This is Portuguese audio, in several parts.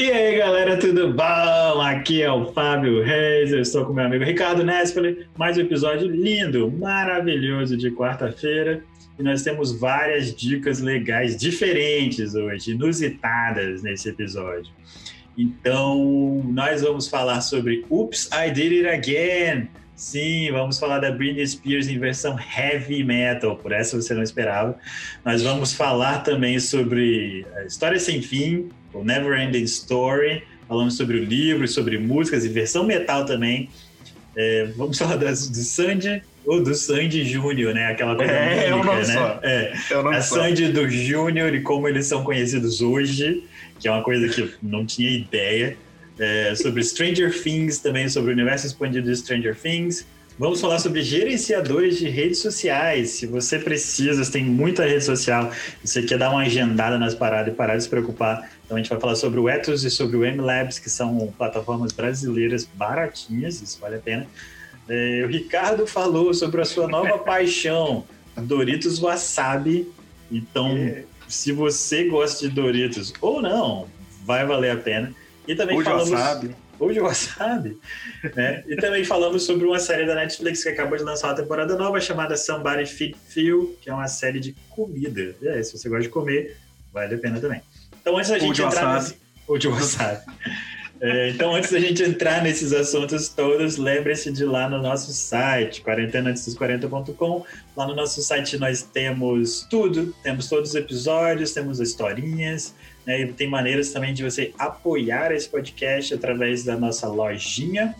E aí, galera, tudo bom? Aqui é o Fábio Reis, eu estou com meu amigo Ricardo Nespoli, mais um episódio lindo, maravilhoso de quarta-feira. E nós temos várias dicas legais, diferentes hoje, inusitadas nesse episódio. Então, nós vamos falar sobre Oops, I Did It Again. Sim, vamos falar da Britney Spears em versão heavy metal, por essa você não esperava. Nós vamos falar também sobre História Sem Fim, o Never Ending Story, falamos sobre o livro, sobre músicas e versão metal também. É, vamos falar das, do Sandy ou do Sandy Júnior, né? Aquela coisa é, única, né? Só. É, eu não a só. Sandy do Júnior e como eles são conhecidos hoje, que é uma coisa que eu não tinha ideia. É, sobre Stranger Things, também sobre o universo expandido de Stranger Things. Vamos falar sobre gerenciadores de redes sociais. Se você precisa, você tem muita rede social, você quer dar uma agendada nas paradas e parar de se preocupar, então a gente vai falar sobre o Ethos e sobre o MLabs, que são plataformas brasileiras baratinhas, isso vale a pena. É, o Ricardo falou sobre a sua nova paixão, Doritos Wasabi. Então, É. se você gosta de Doritos ou não, vai valer a pena. E também de falamos wasabi. de wasabi, né? E também falamos sobre uma série da Netflix que acabou de lançar uma temporada nova chamada Somebody Feed Phil, que é uma série de comida. E aí, se você gosta de comer, vale a pena também. Então, antes da gente de entrar wasabi. nesse... De wasabi. É, então, antes da gente entrar nesses assuntos todos, lembre-se de ir lá no nosso site, quarentenaantesdos40.com. Lá no nosso site nós temos tudo, temos todos os episódios, temos historinhas, né? E tem maneiras também de você apoiar esse podcast através da nossa lojinha,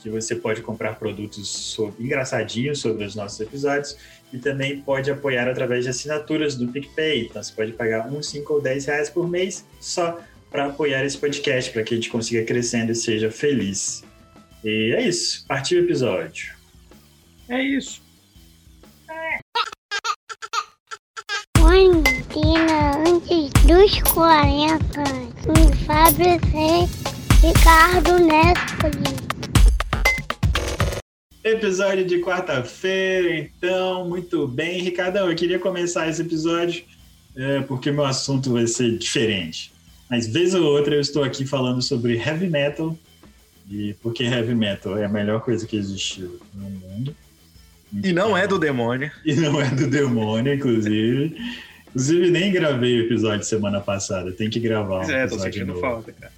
que você pode comprar produtos sobre, engraçadinhos sobre os nossos episódios e também pode apoiar através de assinaturas do PicPay. Então você pode pagar uns 5 ou 10 reais por mês só para apoiar esse podcast, para que a gente consiga crescendo e seja feliz. E é isso. Partiu o episódio. É isso. Dos 40. Com Fábio Reis, Ricardo Nespoli. Episódio de quarta-feira, então, muito bem. Ricardão, eu queria começar esse episódio é, porque meu assunto vai ser diferente. Mas vez ou outra eu estou aqui falando sobre heavy metal e porque heavy metal é a melhor coisa que existiu no mundo. E não é do demônio. E não é do demônio, inclusive. Inclusive, nem gravei o episódio semana passada. Tem que gravar um Pois é, tô sentindo novo. falta, cara.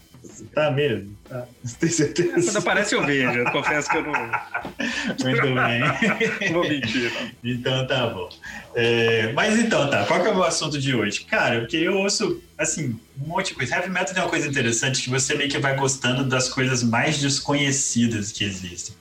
Tá mesmo? Tá. Tem certeza? Quando aparece eu vejo, eu confesso que eu não, Muito bem. vou mentir, não. Então tá bom. É, mas então tá, qual que é o assunto de hoje? Cara, porque eu ouço, assim, um monte de coisa. Heavy metal tem uma coisa interessante que você meio que vai gostando das coisas mais desconhecidas que existem.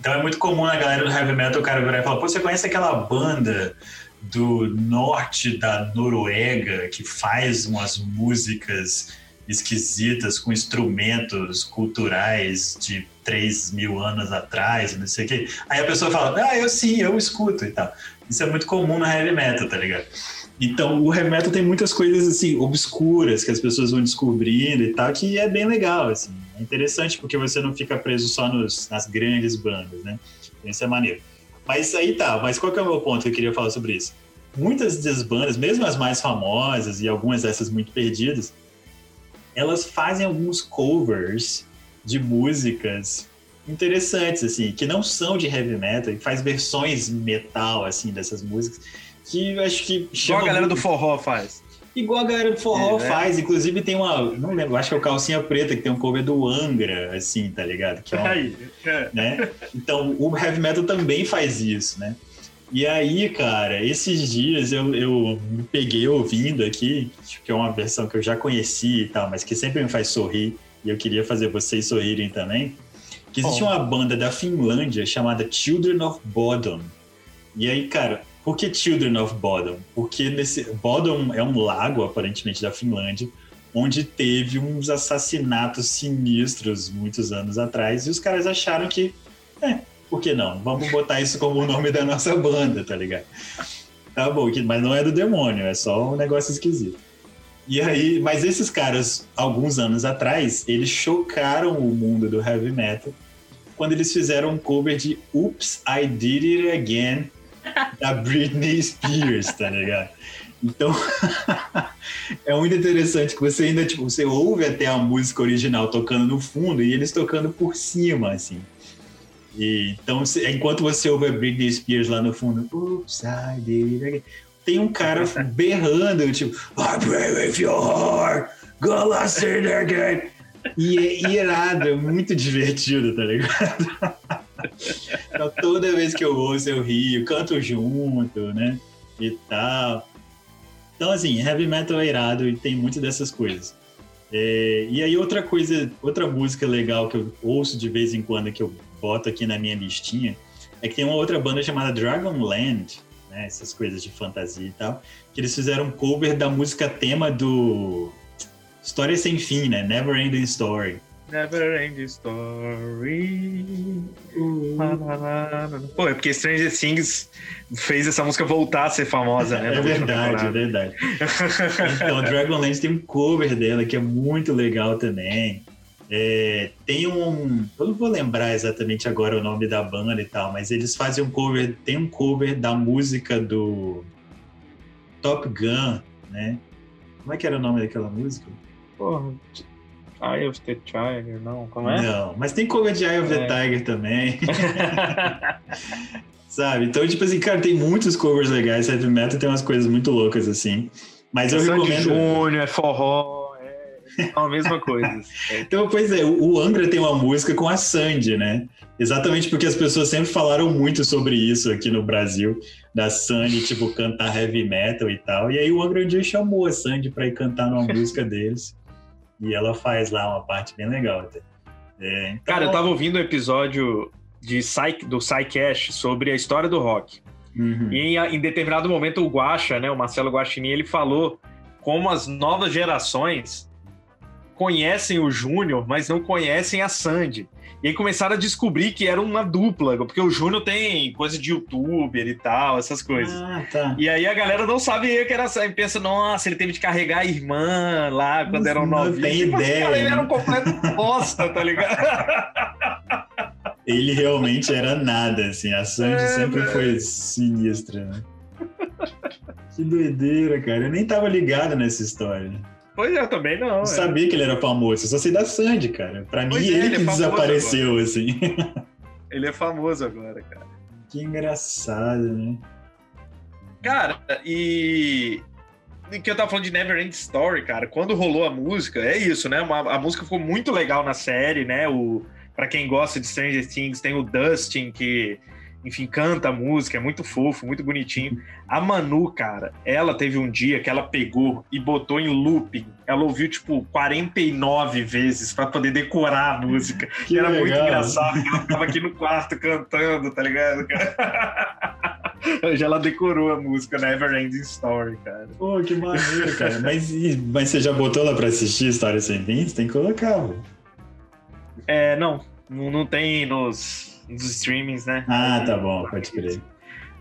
Então é muito comum na galera do heavy metal o cara virar e falar, pô, você conhece aquela banda do norte da Noruega que faz umas músicas esquisitas com instrumentos culturais de 3 mil anos atrás, não sei o quê. Aí a pessoa fala, ah, eu sim, eu escuto e tal. Isso é muito comum no heavy metal, tá ligado? Então, o heavy metal tem muitas coisas, assim, obscuras que as pessoas vão descobrindo e tal, que é bem legal, assim. É interessante porque você não fica preso só nos, nas grandes bandas, né? Isso é maneiro. Mas aí tá, mas qual que é o meu ponto que eu queria falar sobre isso? Muitas das bandas, mesmo as mais famosas e algumas dessas muito perdidas, elas fazem alguns covers de músicas interessantes, assim, que não são de heavy metal, e faz versões metal, assim, dessas músicas, que eu acho que Igual a chama galera muito- do forró faz. Igual a galera do forró É, né? faz, inclusive tem uma, não lembro, acho que é o Calcinha Preta, que tem um cover do Angra, assim, tá ligado? Que é uma- Aí, é. né? Então, o heavy metal também faz isso, né? E aí, cara, esses dias eu, eu me peguei ouvindo aqui, que é uma versão que eu já conheci e tal, mas que sempre me faz sorrir, e eu queria fazer vocês sorrirem também, que existe Oh. uma banda da Finlândia chamada Children of Bodom. E aí, cara, por que Children of Bodom? Porque nesse Bodom é um lago, aparentemente, da Finlândia, onde teve uns assassinatos sinistros muitos anos atrás, e os caras acharam que, é, por que não? Vamos botar isso como o nome da nossa banda, tá ligado? Tá bom, mas não é do demônio, é só um negócio esquisito. E aí, mas esses caras, alguns anos atrás, eles chocaram o mundo do heavy metal quando eles fizeram um cover de Oops, I Did It Again, da Britney Spears, tá ligado? Então, é muito interessante que você ainda, tipo, você ouve até a música original tocando no fundo e eles tocando por cima, assim. E, então, enquanto você ouve a Britney Spears lá no fundo, Oops, I did it again", tem um cara berrando, tipo, I pray with your heart, gonna say it again. E é irado, é muito divertido, tá ligado? Então, toda vez que eu ouço, eu rio, canto junto, né? E tal. Então, assim, heavy metal é irado e tem muitas dessas coisas. É, e aí, outra coisa, outra música legal que eu ouço de vez em quando, que eu boto aqui na minha listinha, é que tem uma outra banda chamada Dragonland, né? Essas coisas de fantasia e tal, que eles fizeram um cover da música tema do História Sem Fim, né? Never Ending Story. Never End Story. Na. Pô, é porque Stranger Things fez essa música voltar a ser famosa, né? É verdade, é verdade. Então, Dragonlance tem um cover dela que é muito legal também. É, tem um. Eu não vou lembrar exatamente agora o nome da banda e tal, mas eles fazem um cover. Tem um cover da música do Top Gun, né? Como é que era o nome daquela música? Porra, Eye of the Tiger, não, como é? Não, mas tem cover de Eye of the É. Tiger também, sabe? Então, tipo assim, cara, tem muitos covers legais. Heavy Metal tem umas coisas muito loucas assim. Mas eu Sandy recomendo. Júnior, é forró, é a mesma coisa. É, Então, pois é, o o Angra tem uma música com a Sandy, né? Exatamente porque as pessoas sempre falaram muito sobre isso aqui no Brasil, da Sandy, tipo, cantar heavy metal e tal. E aí o Angra um dia chamou a Sandy pra ir cantar numa música deles. E ela faz lá uma parte bem legal até. É, então- Cara, eu tava ouvindo um episódio de Psy, do Psycash sobre a história do rock. Uhum. E em, em determinado momento o Guaxa, né, o Marcelo Guaxinim, ele falou como as novas gerações conhecem o Júnior, mas não conhecem a Sandy. E aí começaram a descobrir que era uma dupla, porque o Júnior tem coisa de youtuber e tal, essas coisas. Ah, tá. E aí a galera não sabia que era Sandy. Pensa, nossa, ele teve de carregar a irmã lá quando Não- eram não novinhos. tem Tipo assim, ideia, cara, ele né? era um completo bosta, tá ligado? Ele realmente era nada, assim. A Sandy É, sempre velho. foi sinistra, né? Que doideira, cara. Eu nem tava ligado nessa história. Pois é, eu também não. Não é. sabia que ele era famoso, eu só sei da Sandy, cara. Pra mim, Pois é, ele, ele é que desapareceu, assim. Ele é famoso agora, cara. que engraçado, né? Cara, e. e que eu tava falando de Never End Story, cara. Quando rolou a música, é isso, né? Uma- a música ficou muito legal na série, né? O, pra quem gosta de Stranger Things, tem o Dustin, que, enfim, canta a música, é muito fofo, muito bonitinho. A Manu, cara, ela teve um dia que ela pegou e botou em looping. Ela ouviu, tipo, 49 vezes pra poder decorar a música. Que era muito legal. engraçado, porque ela ficava aqui no quarto cantando, tá ligado, cara? Hoje ela decorou a música Never Ending Story, cara. Pô, que maneiro, cara. Mas, mas você já botou ela pra assistir História Sem Fim? Você tem que colocar, pô. É, não, não tem nos, nos streamings, né? Ah, tá bom, pode crer.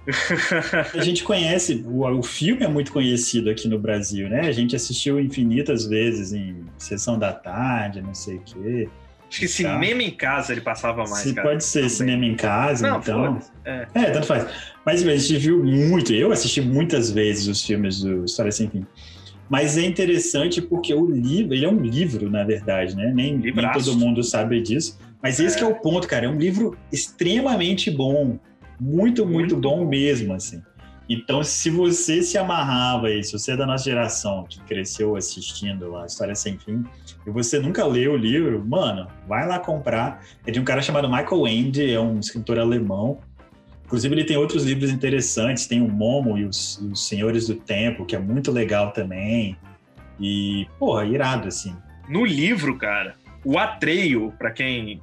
A gente conhece, o, o filme é muito conhecido aqui no Brasil, né? A gente assistiu infinitas vezes em sessão da tarde, não sei o quê. Acho que cinema em casa ele passava mais, Se cara. pode ser Também. cinema em casa, Não, então. É. É, tanto faz. Mas a gente viu muito, eu assisti muitas vezes os filmes do História Sem Fim. Mas é interessante porque o livro, ele é um livro, na verdade, né? Nem, nem todo mundo sabe disso. Mas esse que é o ponto, cara. É um livro extremamente bom. Muito, muito, Muito bom, bom. mesmo, assim. Então, se você se amarrava aí, se você é da nossa geração, que cresceu assistindo a História Sem Fim, e você nunca leu o livro, mano, vai lá comprar. É de um cara chamado Michael Ende, é um escritor alemão. Inclusive, ele tem outros livros interessantes. Tem o Momo e os, os Senhores do Tempo, que é muito legal também. E, porra, irado, assim. No livro, cara, o Atreio, pra quem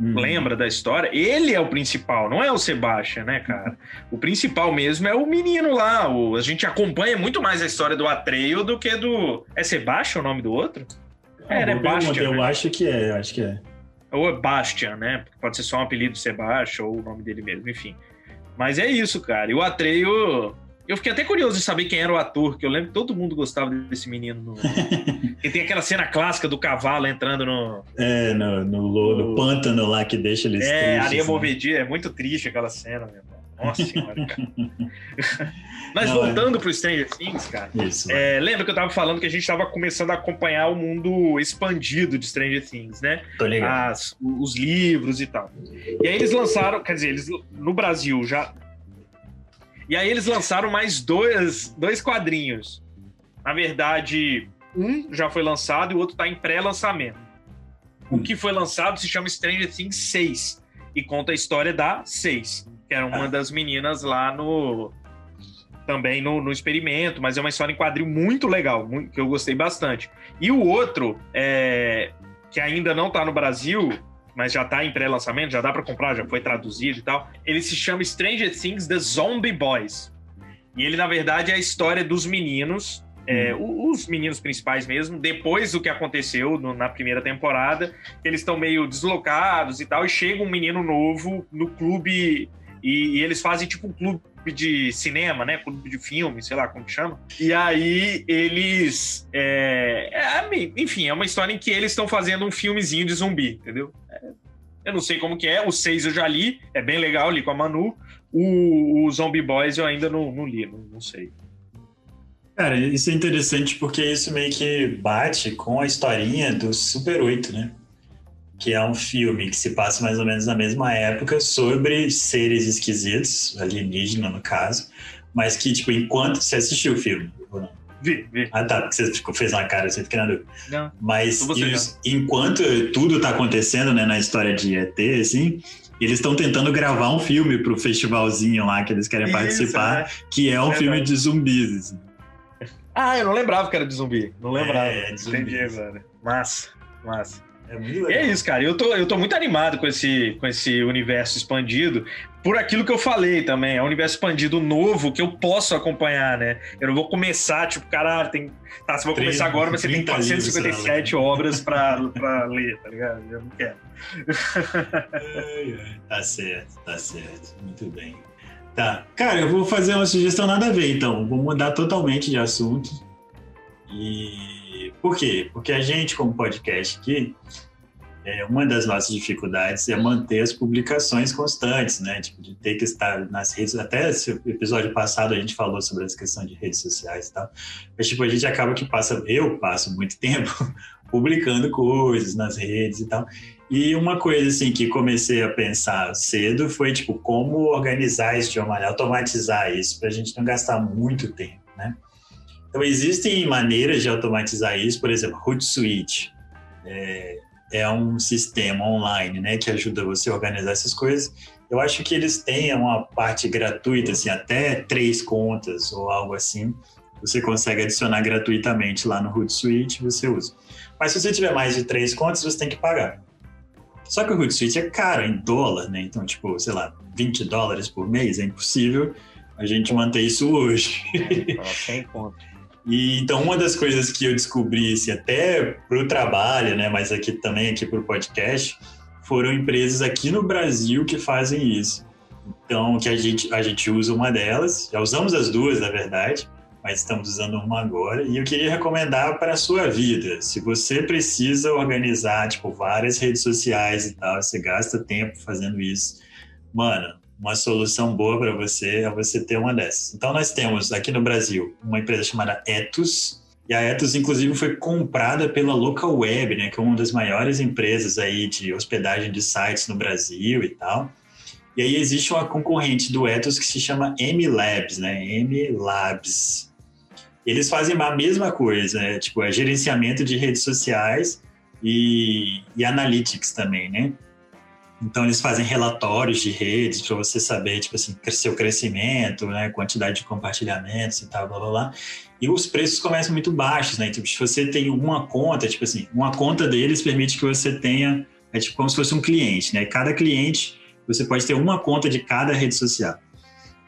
Hum. lembra da história, ele é o principal, não é o Sebastian, né, cara? O principal mesmo é o menino lá. O, a gente acompanha muito mais a história do Atreio do que do. É Sebastian o nome do outro? É, Era boa pergunta, Bastian, Eu né? acho que é, acho que é. Ou é Bastian, né? Pode ser só um apelido Sebastian ou o nome dele mesmo, enfim. Mas é isso, cara. E o Atreio. Eu fiquei até curioso de saber quem era o ator, que eu lembro que todo mundo gostava desse menino. No... e tem aquela cena clássica do cavalo entrando no. É, no, no, no pântano lá que deixa eles É, tristes, areia né? movedia. É muito triste aquela cena, meu irmão. Nossa senhora, cara. Mas Não, voltando é... pro Stranger Things, cara. Isso, é, lembra que eu tava falando que a gente tava começando a acompanhar o mundo expandido de Stranger Things, né? Tô ligado. As, os livros e tal. E aí eles lançaram, quer dizer, eles no Brasil já. E aí eles lançaram mais dois, dois quadrinhos. Na verdade, um já foi lançado e o outro tá em pré-lançamento. O que foi lançado se chama Stranger Things 6 e conta a história da 6 que era uma ah. das meninas lá no. Também no, no, experimento, mas é uma história em quadril muito legal, muito, que eu gostei bastante. E o outro, é, que ainda não está no Brasil, mas já está em pré-lançamento, já dá para comprar, já foi traduzido e tal. Ele se chama Stranger Things The Zombie Boys. E ele, na verdade, é a história dos meninos é, hum. os meninos principais mesmo, depois do que aconteceu no, na primeira temporada, eles estão meio deslocados e tal, e chega um menino novo no clube e, e, eles fazem tipo um clube de cinema, né? Clube de filme, sei lá como que chama. E aí eles. É, é, enfim, é uma história em que eles estão fazendo um filmezinho de zumbi, entendeu? É, eu não sei como que é. O 6 eu já li, é bem legal, li com a Manu. O, o Zombie Boys eu ainda não, não li, não, não sei. Cara, isso é interessante porque isso meio que bate com a historinha do Super 8, né? Que é um filme que se passa mais ou menos na mesma época sobre seres esquisitos, alienígena no caso, mas que, tipo, enquanto você assistiu o filme, ou não? Vi, vi. Ah, tá, porque você ficou, fez uma cara, você fica na dúvida. Não, mas eles, enquanto tudo tá acontecendo, né, na história de ET, assim, eles estão tentando gravar um filme pro festivalzinho lá que eles querem Isso, participar, é. que é um é filme de zumbis. Assim. Ah, eu não lembrava que era de zumbi. Não lembrava. É, é de zumbi. Entendi, velho. Massa, massa. É. É isso, cara. Eu tô, eu tô muito animado com esse, com esse universo expandido, por aquilo que eu falei também. É um universo expandido novo que eu posso acompanhar, né? Eu não vou começar, tipo, caralho, tem. Tá, se eu vou 30, começar agora, mas você tem 457 obras pra, pra ler, tá ligado? Eu não quero. tá certo, tá certo. Muito bem. Tá. Cara, eu vou fazer uma sugestão nada a ver, então. Vou mudar totalmente de assunto. E por quê? Porque a gente, como podcast aqui, é, uma das nossas dificuldades é manter as publicações constantes, né? Tipo, de ter que estar nas redes. Até esse episódio passado a gente falou sobre essa questão de redes sociais e tal. Mas, tipo, a gente acaba que passa, eu passo muito tempo publicando coisas nas redes e tal. E uma coisa, assim, que comecei a pensar cedo foi, tipo, como organizar isso de uma maneira, automatizar isso, para a gente não gastar muito tempo, né? Então, existem maneiras de automatizar isso, por exemplo, Hootsuite é, é um sistema online né, que ajuda você a organizar essas coisas. Eu acho que eles têm uma parte gratuita, assim, até três contas ou algo assim. Você consegue adicionar gratuitamente lá no Hootsuite, você usa. Mas se você tiver mais de três contas, você tem que pagar. Só que o Hootsuite é caro em dólar, né? Então, tipo, sei lá, 20 dólares por mês é impossível a gente manter isso hoje. Sem conta. E então uma das coisas que eu descobri, assim, até para o trabalho, né, mas aqui também aqui para o podcast, foram empresas aqui no Brasil que fazem isso. Então que a gente a gente usa uma delas, já usamos as duas na verdade, mas estamos usando uma agora. E eu queria recomendar para a sua vida, se você precisa organizar tipo várias redes sociais e tal, você gasta tempo fazendo isso, mano, uma solução boa para você é você ter uma dessas. Então, nós temos aqui no Brasil uma empresa chamada Etus, e a Etus, inclusive, foi comprada pela Local Web, né, que é uma das maiores empresas aí de hospedagem de sites no Brasil e tal. E aí existe uma concorrente do Etus que se chama M Labs, né, M Labs. Eles fazem a mesma coisa, né, tipo, é gerenciamento de redes sociais e, e analytics também, né? Então eles fazem relatórios de redes para você saber, tipo assim, seu crescimento, né, quantidade de compartilhamentos e tal, blá blá blá. E os preços começam muito baixos, né? Tipo, se você tem uma conta, tipo assim, uma conta deles permite que você tenha, é tipo como se fosse um cliente, né? Cada cliente você pode ter uma conta de cada rede social.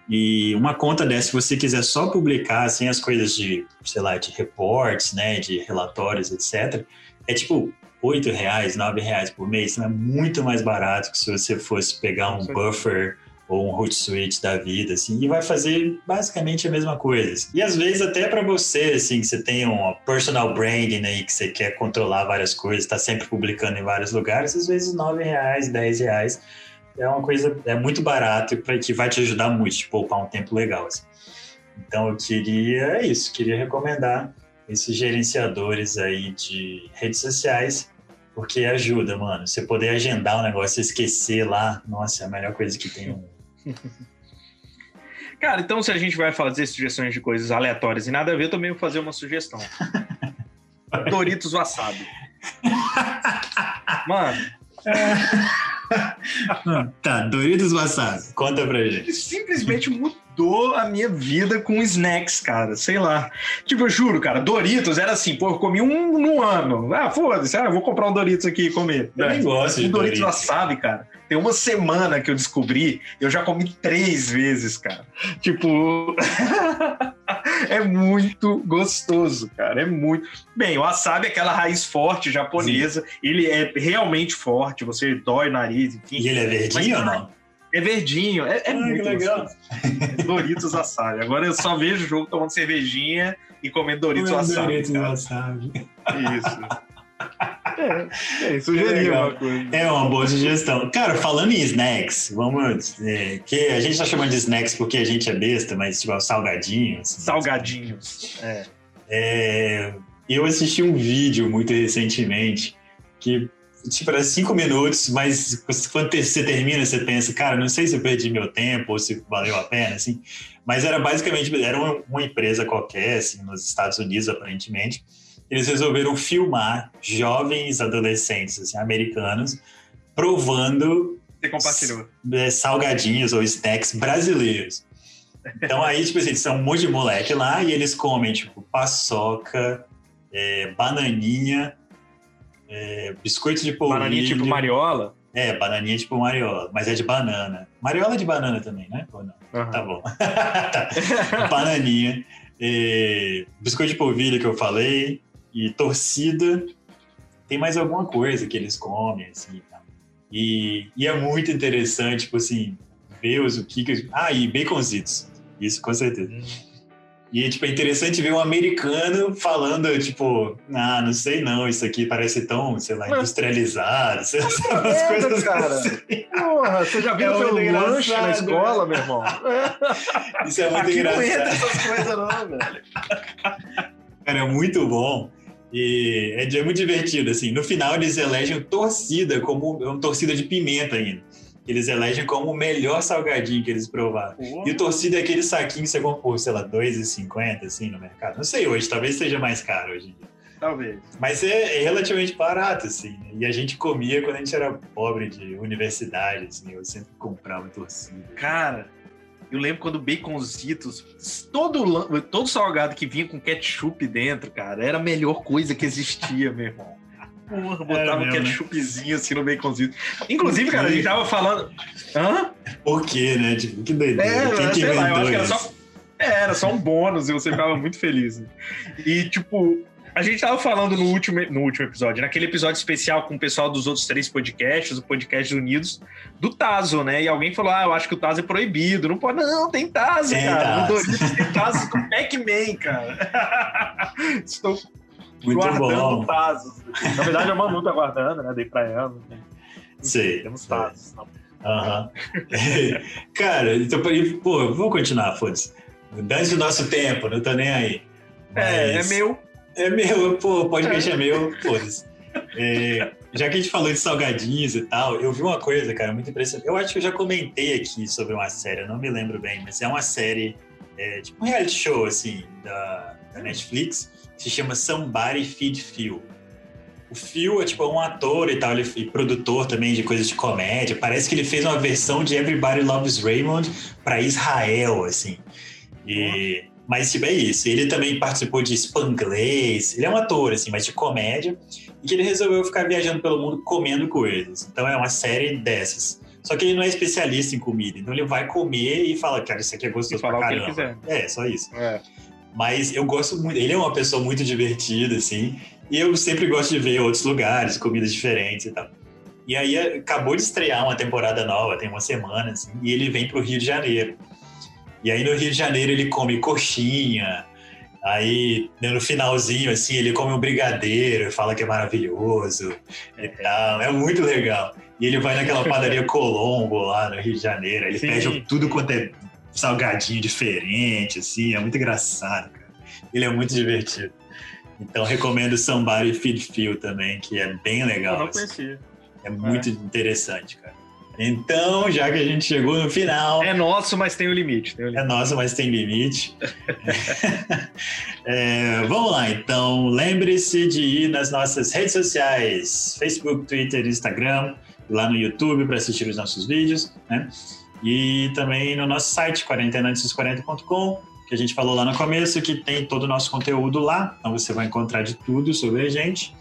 E uma conta dessa, se você quiser só publicar assim as coisas de, sei lá, de reportes, né, de relatórios, etc, é tipo oito reais, nove reais por mês, então é muito mais barato que se você fosse pegar um buffer ou um Hootsuite da vida, assim, e vai fazer basicamente a mesma coisa. Assim. E às vezes até para você, assim, que você tem um personal branding aí, que você quer controlar várias coisas, está sempre publicando em vários lugares, às vezes nove reais, dez reais é uma coisa, é muito barato para que vai te ajudar muito, te poupar um tempo legal. Assim. Então eu queria é isso, queria recomendar esses gerenciadores aí de redes sociais, porque ajuda, mano. Você poder agendar um negócio, esquecer lá, nossa, é a melhor coisa que tem. Cara, então se a gente vai fazer sugestões de coisas aleatórias e nada a ver, eu também vou fazer uma sugestão. Doritos Wasabi. Mano. tá, Doritos Wasabi. Conta pra gente. Simplesmente mudou a minha vida com snacks, cara. Sei lá. Tipo, eu juro, cara, Doritos era assim, pô, eu comi um no ano. Ah, foda-se, ah, vou comprar um Doritos aqui e comer. Eu nem gosto de Doritos. Doritos Wasabi, cara. Tem uma semana que eu descobri, eu já comi três vezes, cara. Tipo. é muito gostoso, cara. É muito. Bem, o wasabi é aquela raiz forte japonesa. Sim. Ele é realmente forte, você dói o nariz, enfim. E ele é verdinho ou não? É verdinho, é, é ah, muito legal. Doritos wasabi. Agora eu só vejo o jogo tomando cervejinha e comendo Doritos wasabi. Doritos wasabi. Isso. É, é sugerir uma coisa. É uma boa sugestão. Cara, falando em snacks, vamos. É, que a gente tá chamando de snacks porque a gente é besta, mas tipo, salgadinhos. Salgadinhos. É. é. Eu assisti um vídeo muito recentemente que tipo, era cinco minutos, mas quando você termina, você pensa, cara, não sei se eu perdi meu tempo ou se valeu a pena, assim. Mas era basicamente, era uma, uma empresa qualquer, assim, nos Estados Unidos, aparentemente, eles resolveram filmar jovens adolescentes assim, americanos provando é, salgadinhos ou snacks brasileiros. Então aí, tipo assim, são um monte de moleque lá e eles comem, tipo, paçoca, é, bananinha, é, biscoito de polvilho. Bananinha tipo mariola? É, bananinha tipo mariola, mas é de banana. Mariola é de banana também, né? Ou não? Uhum. Tá bom. tá. Bananinha, é, biscoito de polvilho que eu falei, e torcida tem mais alguma coisa que eles comem, assim. Tá? E, e é muito interessante, tipo assim, ver os o que. Ah, e baconzitos. Isso, com certeza. Hum. E tipo, é interessante ver um americano falando, tipo, ah, não sei não, isso aqui parece tão, sei lá, industrializado, sei lá, umas é, coisas cara. Assim. Porra, você já viu é seu lanche na escola, meu irmão? Isso é muito aqui engraçado. Não entra essas coisas não, velho. Cara, é muito bom e é, é muito divertido, assim. No final, eles elegem torcida como uma torcida de pimenta ainda. Eles elegem como o melhor salgadinho que eles provaram. E o torcida é aquele saquinho que você compra sei lá, R$2,50 assim no mercado. Não sei hoje, talvez seja mais caro hoje em dia. Talvez. Mas é, é relativamente barato, assim. Né? E a gente comia quando a gente era pobre de universidade, assim. Eu sempre comprava torcida. Cara, eu lembro quando baconzitos, todo, todo salgado que vinha com ketchup dentro, cara, era a melhor coisa que existia, meu irmão. Porra, botava um ketchupzinho assim no baconzito. Inclusive, cara, a gente tava falando. Hã? Por quê, né? Tipo, que doideira. É, Quem que lá, eu acho que era só. É, era só um bônus e você ficava muito feliz. E, tipo, a gente tava falando no último, no último episódio, naquele episódio especial com o pessoal dos outros três podcasts, o podcast Unidos, do Tazo, né? E alguém falou: Ah, eu acho que o Tazo é proibido. Não pode, não, tem Tazo, é cara. Tazo. No Doritos tem Tazo com Pac-Man, cara. Estou Muito guardando Tazos. Na verdade, a Manu tá guardando, né? Dei pra ela. Né? Sei. Temos Tazos. Aham. Uhum. cara, então, pô, vou continuar, foda-se. Dane o nosso tempo, não tô nem aí. Mas... É, é meu. É meu, pô, podcast é meu, foda-se. É, já que a gente falou de salgadinhos e tal, eu vi uma coisa, cara, muito impressionante. Eu acho que eu já comentei aqui sobre uma série, eu não me lembro bem, mas é uma série, é, tipo um reality show, assim, da, da Netflix, que se chama Somebody Feed Phil. O Phil é tipo um ator e tal, ele e produtor também de coisas de comédia. Parece que ele fez uma versão de Everybody Loves Raymond para Israel, assim. E mas, tipo, é isso. Ele também participou de Spanglês. Ele é um ator, assim, mas de comédia. E que ele resolveu ficar viajando pelo mundo comendo coisas. Então, é uma série dessas. Só que ele não é especialista em comida. Então, ele vai comer e fala, cara, isso aqui é gostoso pra caramba. É, só isso. É. Mas eu gosto muito. Ele é uma pessoa muito divertida, assim. E eu sempre gosto de ver outros lugares, comidas diferentes e tal. E aí, acabou de estrear uma temporada nova, tem uma semana, assim. E ele vem pro Rio de Janeiro. E aí no Rio de Janeiro ele come coxinha, aí no finalzinho, assim, ele come um brigadeiro, fala que é maravilhoso e tal. É muito legal. E ele vai naquela padaria Colombo lá no Rio de Janeiro. Ele Sim. pede tudo quanto é salgadinho diferente, assim. É muito engraçado, cara. Ele é muito divertido. Então recomendo Somebody Feed Feel também, que é bem Eu legal. não assim. conhecia. É muito interessante, cara. Então, já que a gente chegou no final, É nosso, mas tem o limite. Tem o é limite. nosso, mas tem limite. É, vamos lá, então. Lembre-se de ir nas nossas redes sociais: Facebook, Twitter, Instagram, lá no YouTube para assistir os nossos vídeos, né? E também no nosso site, quarentenaantes40.com, que a gente falou lá no começo, que tem todo o nosso conteúdo lá. Então você vai encontrar de tudo sobre a gente.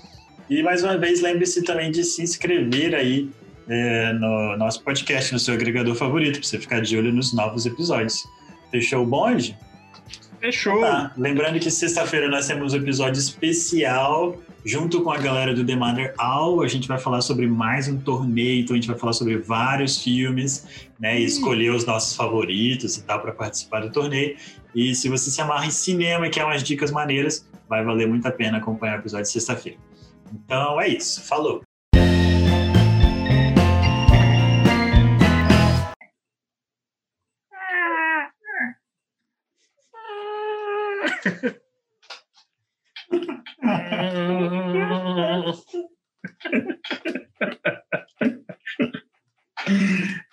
E mais uma vez, lembre-se também de se inscrever aí é, no nosso podcast, no seu agregador favorito, para você ficar de olho nos novos episódios. Fechou o bonde? Fechou. Tá. Lembrando que sexta-feira nós temos um episódio especial junto com a galera do The Mother All. A gente vai falar sobre mais um torneio, então a gente vai falar sobre vários filmes, né? E escolher os nossos favoritos e tal para participar do torneio. E se você se amarra em cinema e quer umas dicas maneiras, vai valer muito a pena acompanhar o episódio de sexta-feira. Então é isso. Falou!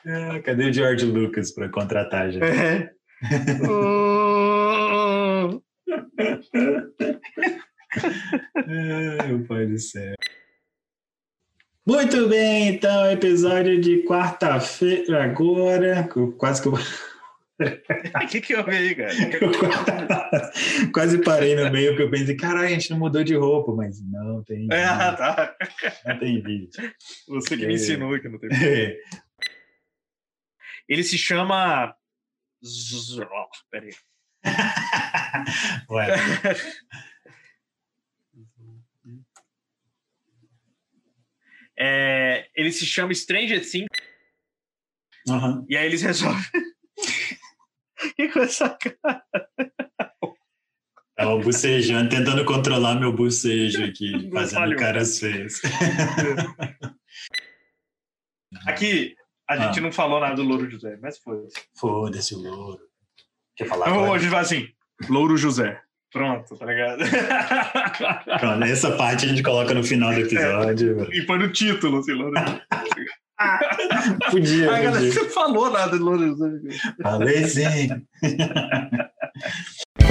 Ah, cadê o George Lucas para contratar já? É. Ai, meu pai do céu. Muito bem, então, episódio de quarta-feira agora. Quase que eu, O que que eu vi aí, cara? eu quase parei no meio, porque eu pensei, caralho, a gente não mudou de roupa, mas não tem É, vídeo. tá. Não tem vídeo. Você que me É. ensinou que não tem. É. Ele se chama. Ó, Peraí. Ué, É, ele se chama Stranger Things aham. e aí eles resolvem. Que com essa cara? Tava bocejando, tentando controlar meu bocejo aqui, fazendo falhou. caras feias. Aqui, a Ah. gente não falou nada do Louro José, mas foi. Foda-se o louro. Quer falar Então, agora? hoje vai assim: Louro José. Pronto, tá ligado? Pronto, essa parte a gente coloca no final do episódio. e põe no título, assim, Louro José. Podia, Ah, galera, podia. você falou nada do Louro José. Falei sim.